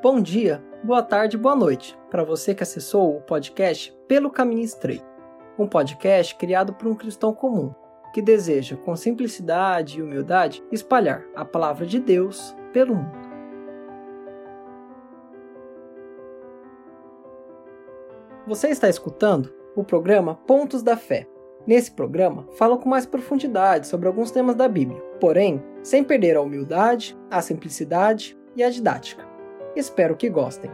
Bom dia, boa tarde, boa noite para você que acessou o podcast Pelo Caminho Estreito, um podcast criado por um cristão comum que deseja, com simplicidade e humildade, espalhar a palavra de Deus pelo mundo. Você está escutando o programa Pontos da Fé. Nesse programa, falo com mais profundidade sobre alguns temas da Bíblia, porém, sem perder a humildade, a simplicidade e a didática. Espero que gostem.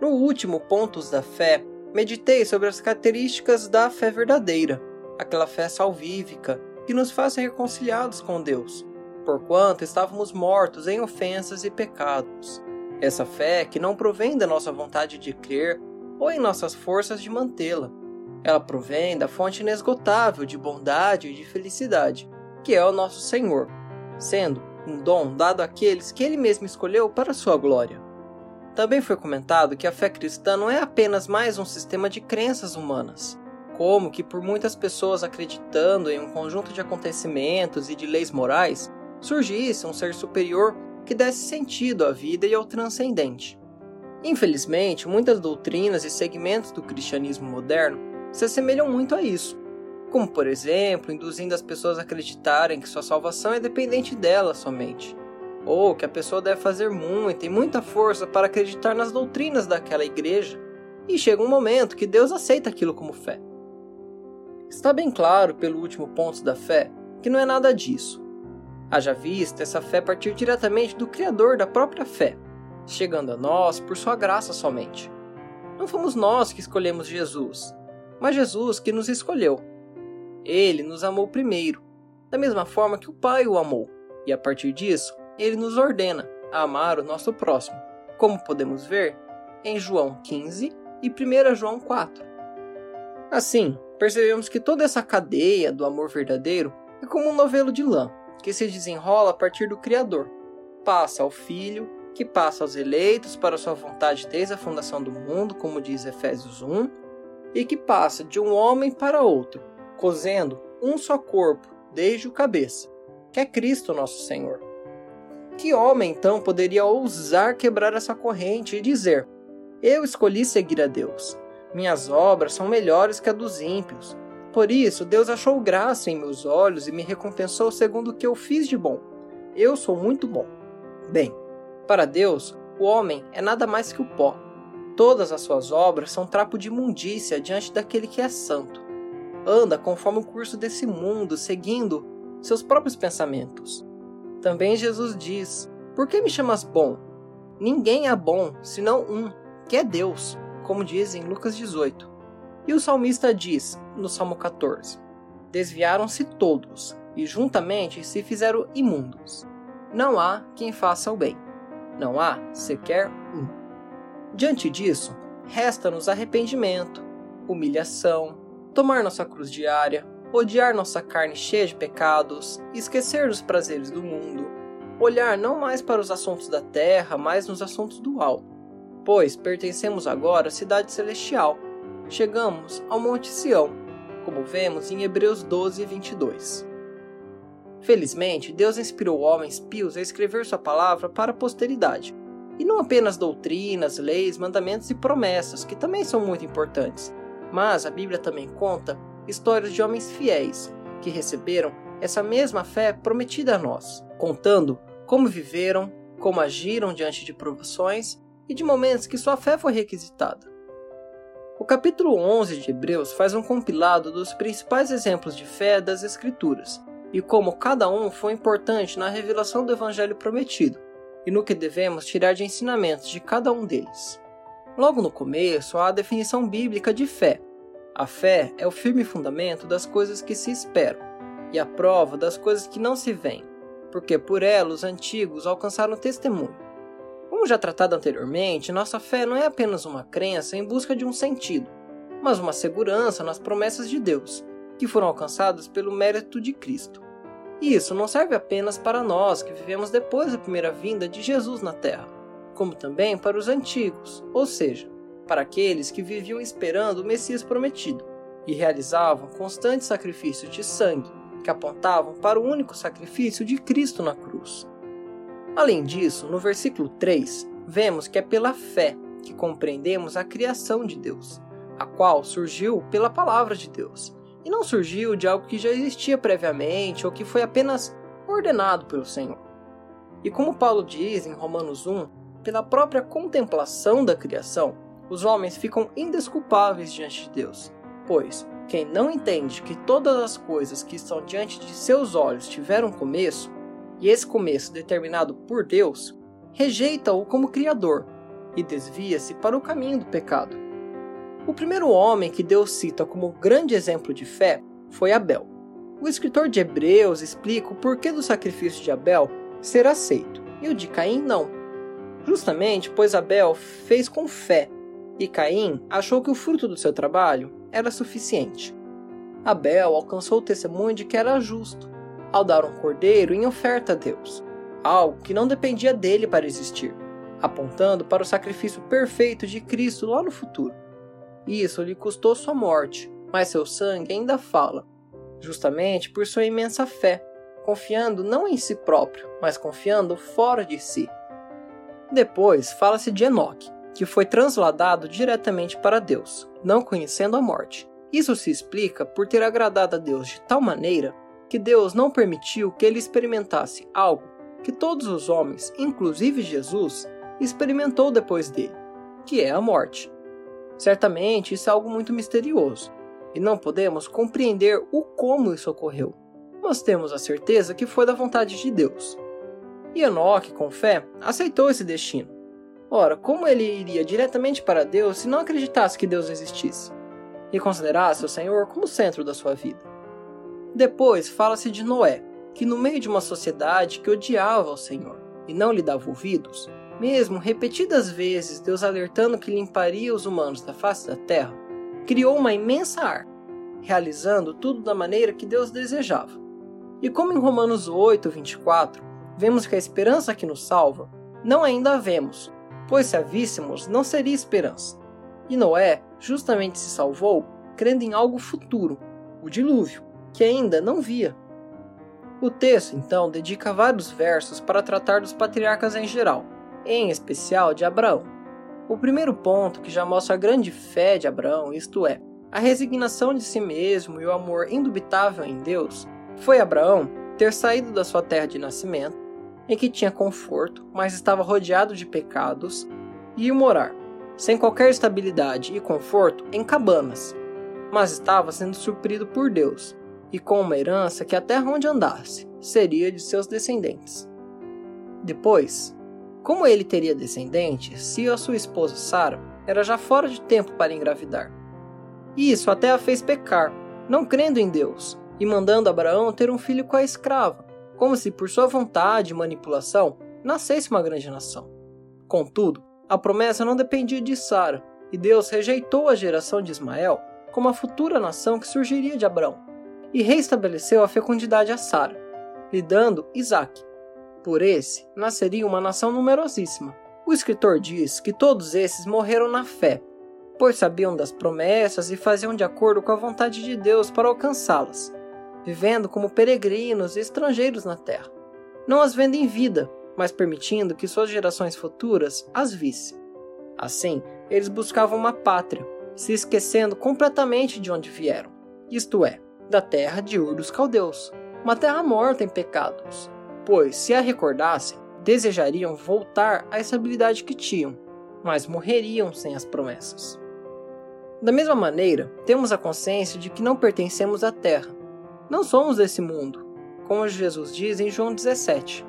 No último Pontos da Fé, meditei sobre as características da fé verdadeira, aquela fé salvífica que nos faz reconciliados com Deus, porquanto estávamos mortos em ofensas e pecados. Essa fé que não provém da nossa vontade de crer ou em nossas forças de mantê-la. Ela provém da fonte inesgotável de bondade e de felicidade, que é o nosso Senhor, sendo um dom dado àqueles que ele mesmo escolheu para sua glória. Também foi comentado que a fé cristã não é apenas mais um sistema de crenças humanas, como que por muitas pessoas acreditando em um conjunto de acontecimentos e de leis morais, surgisse um ser superior que desse sentido à vida e ao transcendente. Infelizmente, muitas doutrinas e segmentos do cristianismo moderno se assemelham muito a isso, como por exemplo, induzindo as pessoas a acreditarem que sua salvação é dependente dela somente, ou que a pessoa deve fazer muita e muita força para acreditar nas doutrinas daquela igreja, e chega um momento que Deus aceita aquilo como fé. Está bem claro pelo último ponto da fé que não é nada disso. Haja vista essa fé partir diretamente do Criador da própria fé, chegando a nós por sua graça somente. Não fomos nós que escolhemos Jesus, mas Jesus que nos escolheu ele nos amou primeiro, da mesma forma que o Pai o amou, e a partir disso, ele nos ordena a amar o nosso próximo, como podemos ver em João 15 e 1 João 4. Assim, percebemos que toda essa cadeia do amor verdadeiro é como um novelo de lã que se desenrola a partir do Criador, passa ao Filho, que passa aos eleitos para sua vontade desde a fundação do mundo, como diz Efésios 1, e que passa de um homem para outro, cozendo um só corpo, desde o cabeça, que é Cristo nosso Senhor. Que homem então poderia ousar quebrar essa corrente e dizer: Eu escolhi seguir a Deus. Minhas obras são melhores que a dos ímpios. Por isso, Deus achou graça em meus olhos e me recompensou segundo o que eu fiz de bom. Eu sou muito bom. Bem, para Deus, o homem é nada mais que o pó. Todas as suas obras são trapo de imundícia diante daquele que é santo anda conforme o curso desse mundo, seguindo seus próprios pensamentos. Também Jesus diz: Por que me chamas bom? Ninguém é bom senão um, que é Deus, como diz em Lucas 18. E o salmista diz, no Salmo 14: Desviaram-se todos, e juntamente se fizeram imundos. Não há quem faça o bem. Não há sequer um. Diante disso, resta-nos arrependimento, humilhação, tomar nossa cruz diária, odiar nossa carne cheia de pecados, esquecer dos prazeres do mundo, olhar não mais para os assuntos da terra, mas nos assuntos do alto, pois pertencemos agora à cidade celestial. Chegamos ao Monte Sião, como vemos em Hebreus 12, 22. Felizmente, Deus inspirou homens pios a escrever sua palavra para a posteridade, e não apenas doutrinas, leis, mandamentos e promessas, que também são muito importantes, mas a Bíblia também conta histórias de homens fiéis que receberam essa mesma fé prometida a nós, contando como viveram, como agiram diante de provações e de momentos que sua fé foi requisitada. O capítulo 11 de Hebreus faz um compilado dos principais exemplos de fé das Escrituras e como cada um foi importante na revelação do Evangelho prometido e no que devemos tirar de ensinamentos de cada um deles. Logo no começo, há a definição bíblica de fé. A fé é o firme fundamento das coisas que se esperam e a prova das coisas que não se veem, porque por ela os antigos alcançaram testemunho. Como já tratado anteriormente, nossa fé não é apenas uma crença em busca de um sentido, mas uma segurança nas promessas de Deus, que foram alcançadas pelo mérito de Cristo. E isso não serve apenas para nós que vivemos depois da primeira vinda de Jesus na Terra como também para os antigos, ou seja, para aqueles que viviam esperando o Messias prometido e realizavam constantes sacrifícios de sangue que apontavam para o único sacrifício de Cristo na cruz. Além disso, no versículo 3, vemos que é pela fé que compreendemos a criação de Deus, a qual surgiu pela palavra de Deus, e não surgiu de algo que já existia previamente ou que foi apenas ordenado pelo Senhor. E como Paulo diz em Romanos 1, pela própria contemplação da criação, os homens ficam indesculpáveis diante de Deus, pois quem não entende que todas as coisas que estão diante de seus olhos tiveram começo, e esse começo determinado por Deus, rejeita-o como Criador e desvia-se para o caminho do pecado. O primeiro homem que Deus cita como grande exemplo de fé foi Abel. O escritor de Hebreus explica o porquê do sacrifício de Abel ser aceito e o de Caim não. Justamente pois Abel fez com fé e Caim achou que o fruto do seu trabalho era suficiente. Abel alcançou o testemunho de que era justo, ao dar um cordeiro em oferta a Deus, algo que não dependia dele para existir, apontando para o sacrifício perfeito de Cristo lá no futuro. Isso lhe custou sua morte, mas seu sangue ainda fala, justamente por sua imensa fé, confiando não em si próprio, mas confiando fora de si. Depois fala-se de Enoque, que foi transladado diretamente para Deus, não conhecendo a morte. Isso se explica por ter agradado a Deus de tal maneira que Deus não permitiu que ele experimentasse algo que todos os homens, inclusive Jesus, experimentou depois dele, que é a morte. Certamente isso é algo muito misterioso, e não podemos compreender o como isso ocorreu, mas temos a certeza que foi da vontade de Deus. E Enoque, com fé, aceitou esse destino. Ora, como ele iria diretamente para Deus se não acreditasse que Deus existisse? E considerasse o Senhor como centro da sua vida. Depois fala-se de Noé, que no meio de uma sociedade que odiava o Senhor e não lhe dava ouvidos, mesmo repetidas vezes Deus alertando que limparia os humanos da face da terra, criou uma imensa arca, realizando tudo da maneira que Deus desejava. E como em Romanos 8, 24, vemos que a esperança que nos salva, não ainda a vemos, pois se a víssemos, não seria esperança. E Noé justamente se salvou crendo em algo futuro, o dilúvio, que ainda não via. O texto, então, dedica vários versos para tratar dos patriarcas em geral, em especial de Abraão. O primeiro ponto que já mostra a grande fé de Abraão, isto é, a resignação de si mesmo e o amor indubitável em Deus, foi Abraão ter saído da sua terra de nascimento, em que tinha conforto, mas estava rodeado de pecados, e ir morar, sem qualquer estabilidade e conforto, em cabanas, mas estava sendo suprido por Deus, e com uma herança que a terra onde andasse seria de seus descendentes. Depois, como ele teria descendentes se a sua esposa Sara era já fora de tempo para engravidar? Isso até a fez pecar, não crendo em Deus e mandando Abraão ter um filho com a escrava, como se por sua vontade e manipulação nascesse uma grande nação. Contudo, a promessa não dependia de Sara, e Deus rejeitou a geração de Ismael como a futura nação que surgiria de Abraão, e reestabeleceu a fecundidade a Sara, lhe dando Isaque, por esse, nasceria uma nação numerosíssima. O escritor diz que todos esses morreram na fé, pois sabiam das promessas e faziam de acordo com a vontade de Deus para alcançá-las, vivendo como peregrinos e estrangeiros na terra, não as vendo em vida, mas permitindo que suas gerações futuras as vissem. Assim, eles buscavam uma pátria, se esquecendo completamente de onde vieram, isto é, da terra de Ur dos Caldeus, uma terra morta em pecados, pois, se a recordassem, desejariam voltar à estabilidade que tinham, mas morreriam sem as promessas. Da mesma maneira, temos a consciência de que não pertencemos à Terra, não somos desse mundo, como Jesus diz em João 17.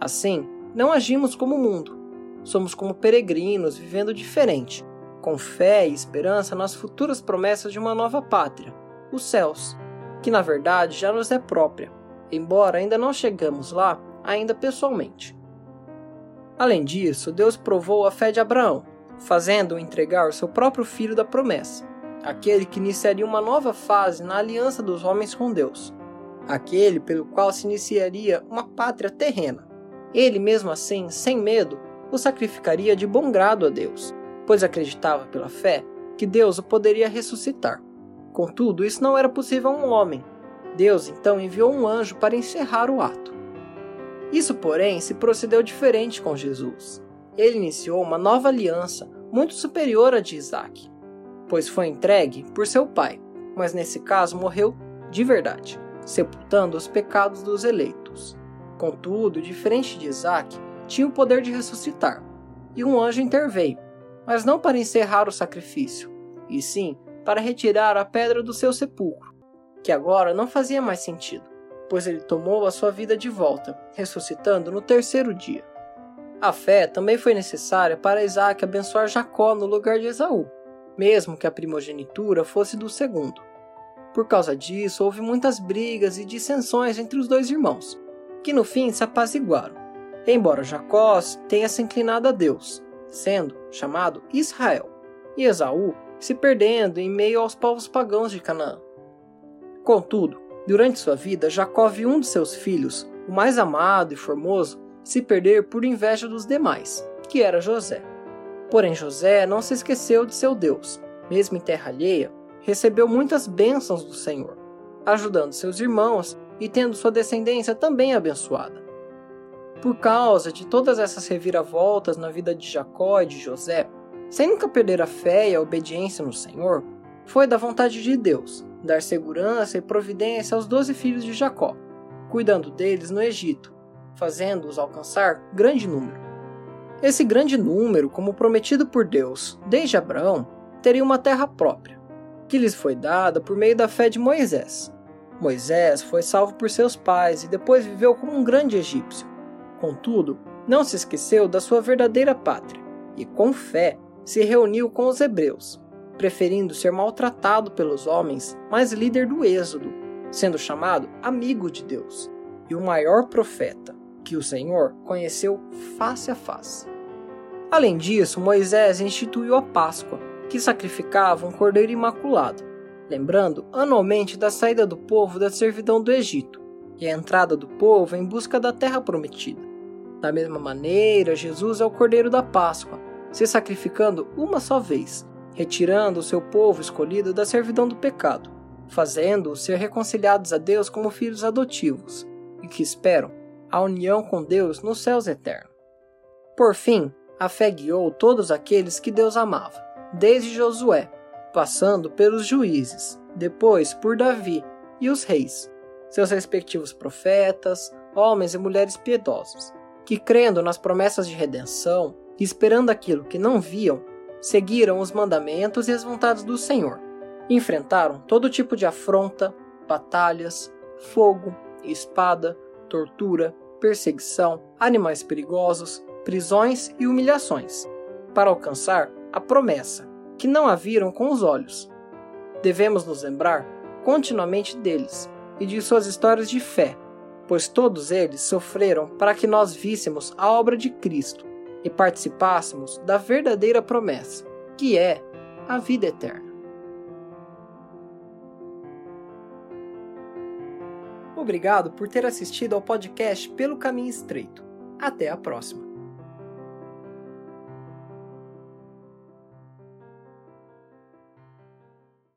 Assim, não agimos como o mundo, somos como peregrinos vivendo diferente, com fé e esperança nas futuras promessas de uma nova pátria, os céus, que na verdade já nos é própria embora ainda não chegamos lá ainda pessoalmente. Além disso, Deus provou a fé de Abraão, fazendo-o entregar o seu próprio filho da promessa, aquele que iniciaria uma nova fase na aliança dos homens com Deus, aquele pelo qual se iniciaria uma pátria terrena. Ele, mesmo assim, sem medo, o sacrificaria de bom grado a Deus, pois acreditava pela fé que Deus o poderia ressuscitar. Contudo, isso não era possível a um homem, Deus então enviou um anjo para encerrar o ato. Isso, porém, se procedeu diferente com Jesus. Ele iniciou uma nova aliança, muito superior à de Isaac, pois foi entregue por seu pai, mas nesse caso morreu de verdade, sepultando os pecados dos eleitos. Contudo, diferente de Isaac, tinha o poder de ressuscitar, e um anjo interveio, mas não para encerrar o sacrifício, e sim para retirar a pedra do seu sepulcro, que agora não fazia mais sentido, pois ele tomou a sua vida de volta, ressuscitando no terceiro dia. A fé também foi necessária para Isaac abençoar Jacó no lugar de Esaú, mesmo que a primogenitura fosse do segundo. Por causa disso, houve muitas brigas e dissensões entre os dois irmãos, que no fim se apaziguaram, embora Jacó tenha se inclinado a Deus, sendo chamado Israel, e Esaú se perdendo em meio aos povos pagãos de Canaã. Contudo, durante sua vida, Jacó viu um de seus filhos, o mais amado e formoso, se perder por inveja dos demais, que era José. Porém, José não se esqueceu de seu Deus. Mesmo em terra alheia, recebeu muitas bênçãos do Senhor, ajudando seus irmãos e tendo sua descendência também abençoada. Por causa de todas essas reviravoltas na vida de Jacó e de José, sem nunca perder a fé e a obediência no Senhor, foi da vontade de Deus dar segurança e providência aos doze filhos de Jacó, cuidando deles no Egito, fazendo-os alcançar grande número. Esse grande número, como prometido por Deus desde Abraão, teria uma terra própria, que lhes foi dada por meio da fé de Moisés. Moisés foi salvo por seus pais e depois viveu como um grande egípcio. Contudo, não se esqueceu da sua verdadeira pátria e, com fé, se reuniu com os hebreus, preferindo ser maltratado pelos homens, mas líder do Êxodo, sendo chamado amigo de Deus e o maior profeta que o Senhor conheceu face a face. Além disso, Moisés instituiu a Páscoa, que sacrificava um cordeiro imaculado, lembrando anualmente da saída do povo da servidão do Egito e a entrada do povo em busca da terra prometida. Da mesma maneira, Jesus é o cordeiro da Páscoa, se sacrificando uma só vez, retirando o seu povo escolhido da servidão do pecado, fazendo-os ser reconciliados a Deus como filhos adotivos, e que esperam a união com Deus nos céus eternos. Por fim, a fé guiou todos aqueles que Deus amava, desde Josué, passando pelos juízes, depois por Davi e os reis, seus respectivos profetas, homens e mulheres piedosos, que crendo nas promessas de redenção, e esperando aquilo que não viam, seguiram os mandamentos e as vontades do Senhor. Enfrentaram todo tipo de afronta, batalhas, fogo, espada, tortura, perseguição, animais perigosos, prisões e humilhações, para alcançar a promessa, que não a viram com os olhos. Devemos nos lembrar continuamente deles e de suas histórias de fé, pois todos eles sofreram para que nós víssemos a obra de Cristo e participássemos da verdadeira promessa, que é a vida eterna. Obrigado por ter assistido ao podcast Pelo Caminho Estreito. Até a próxima!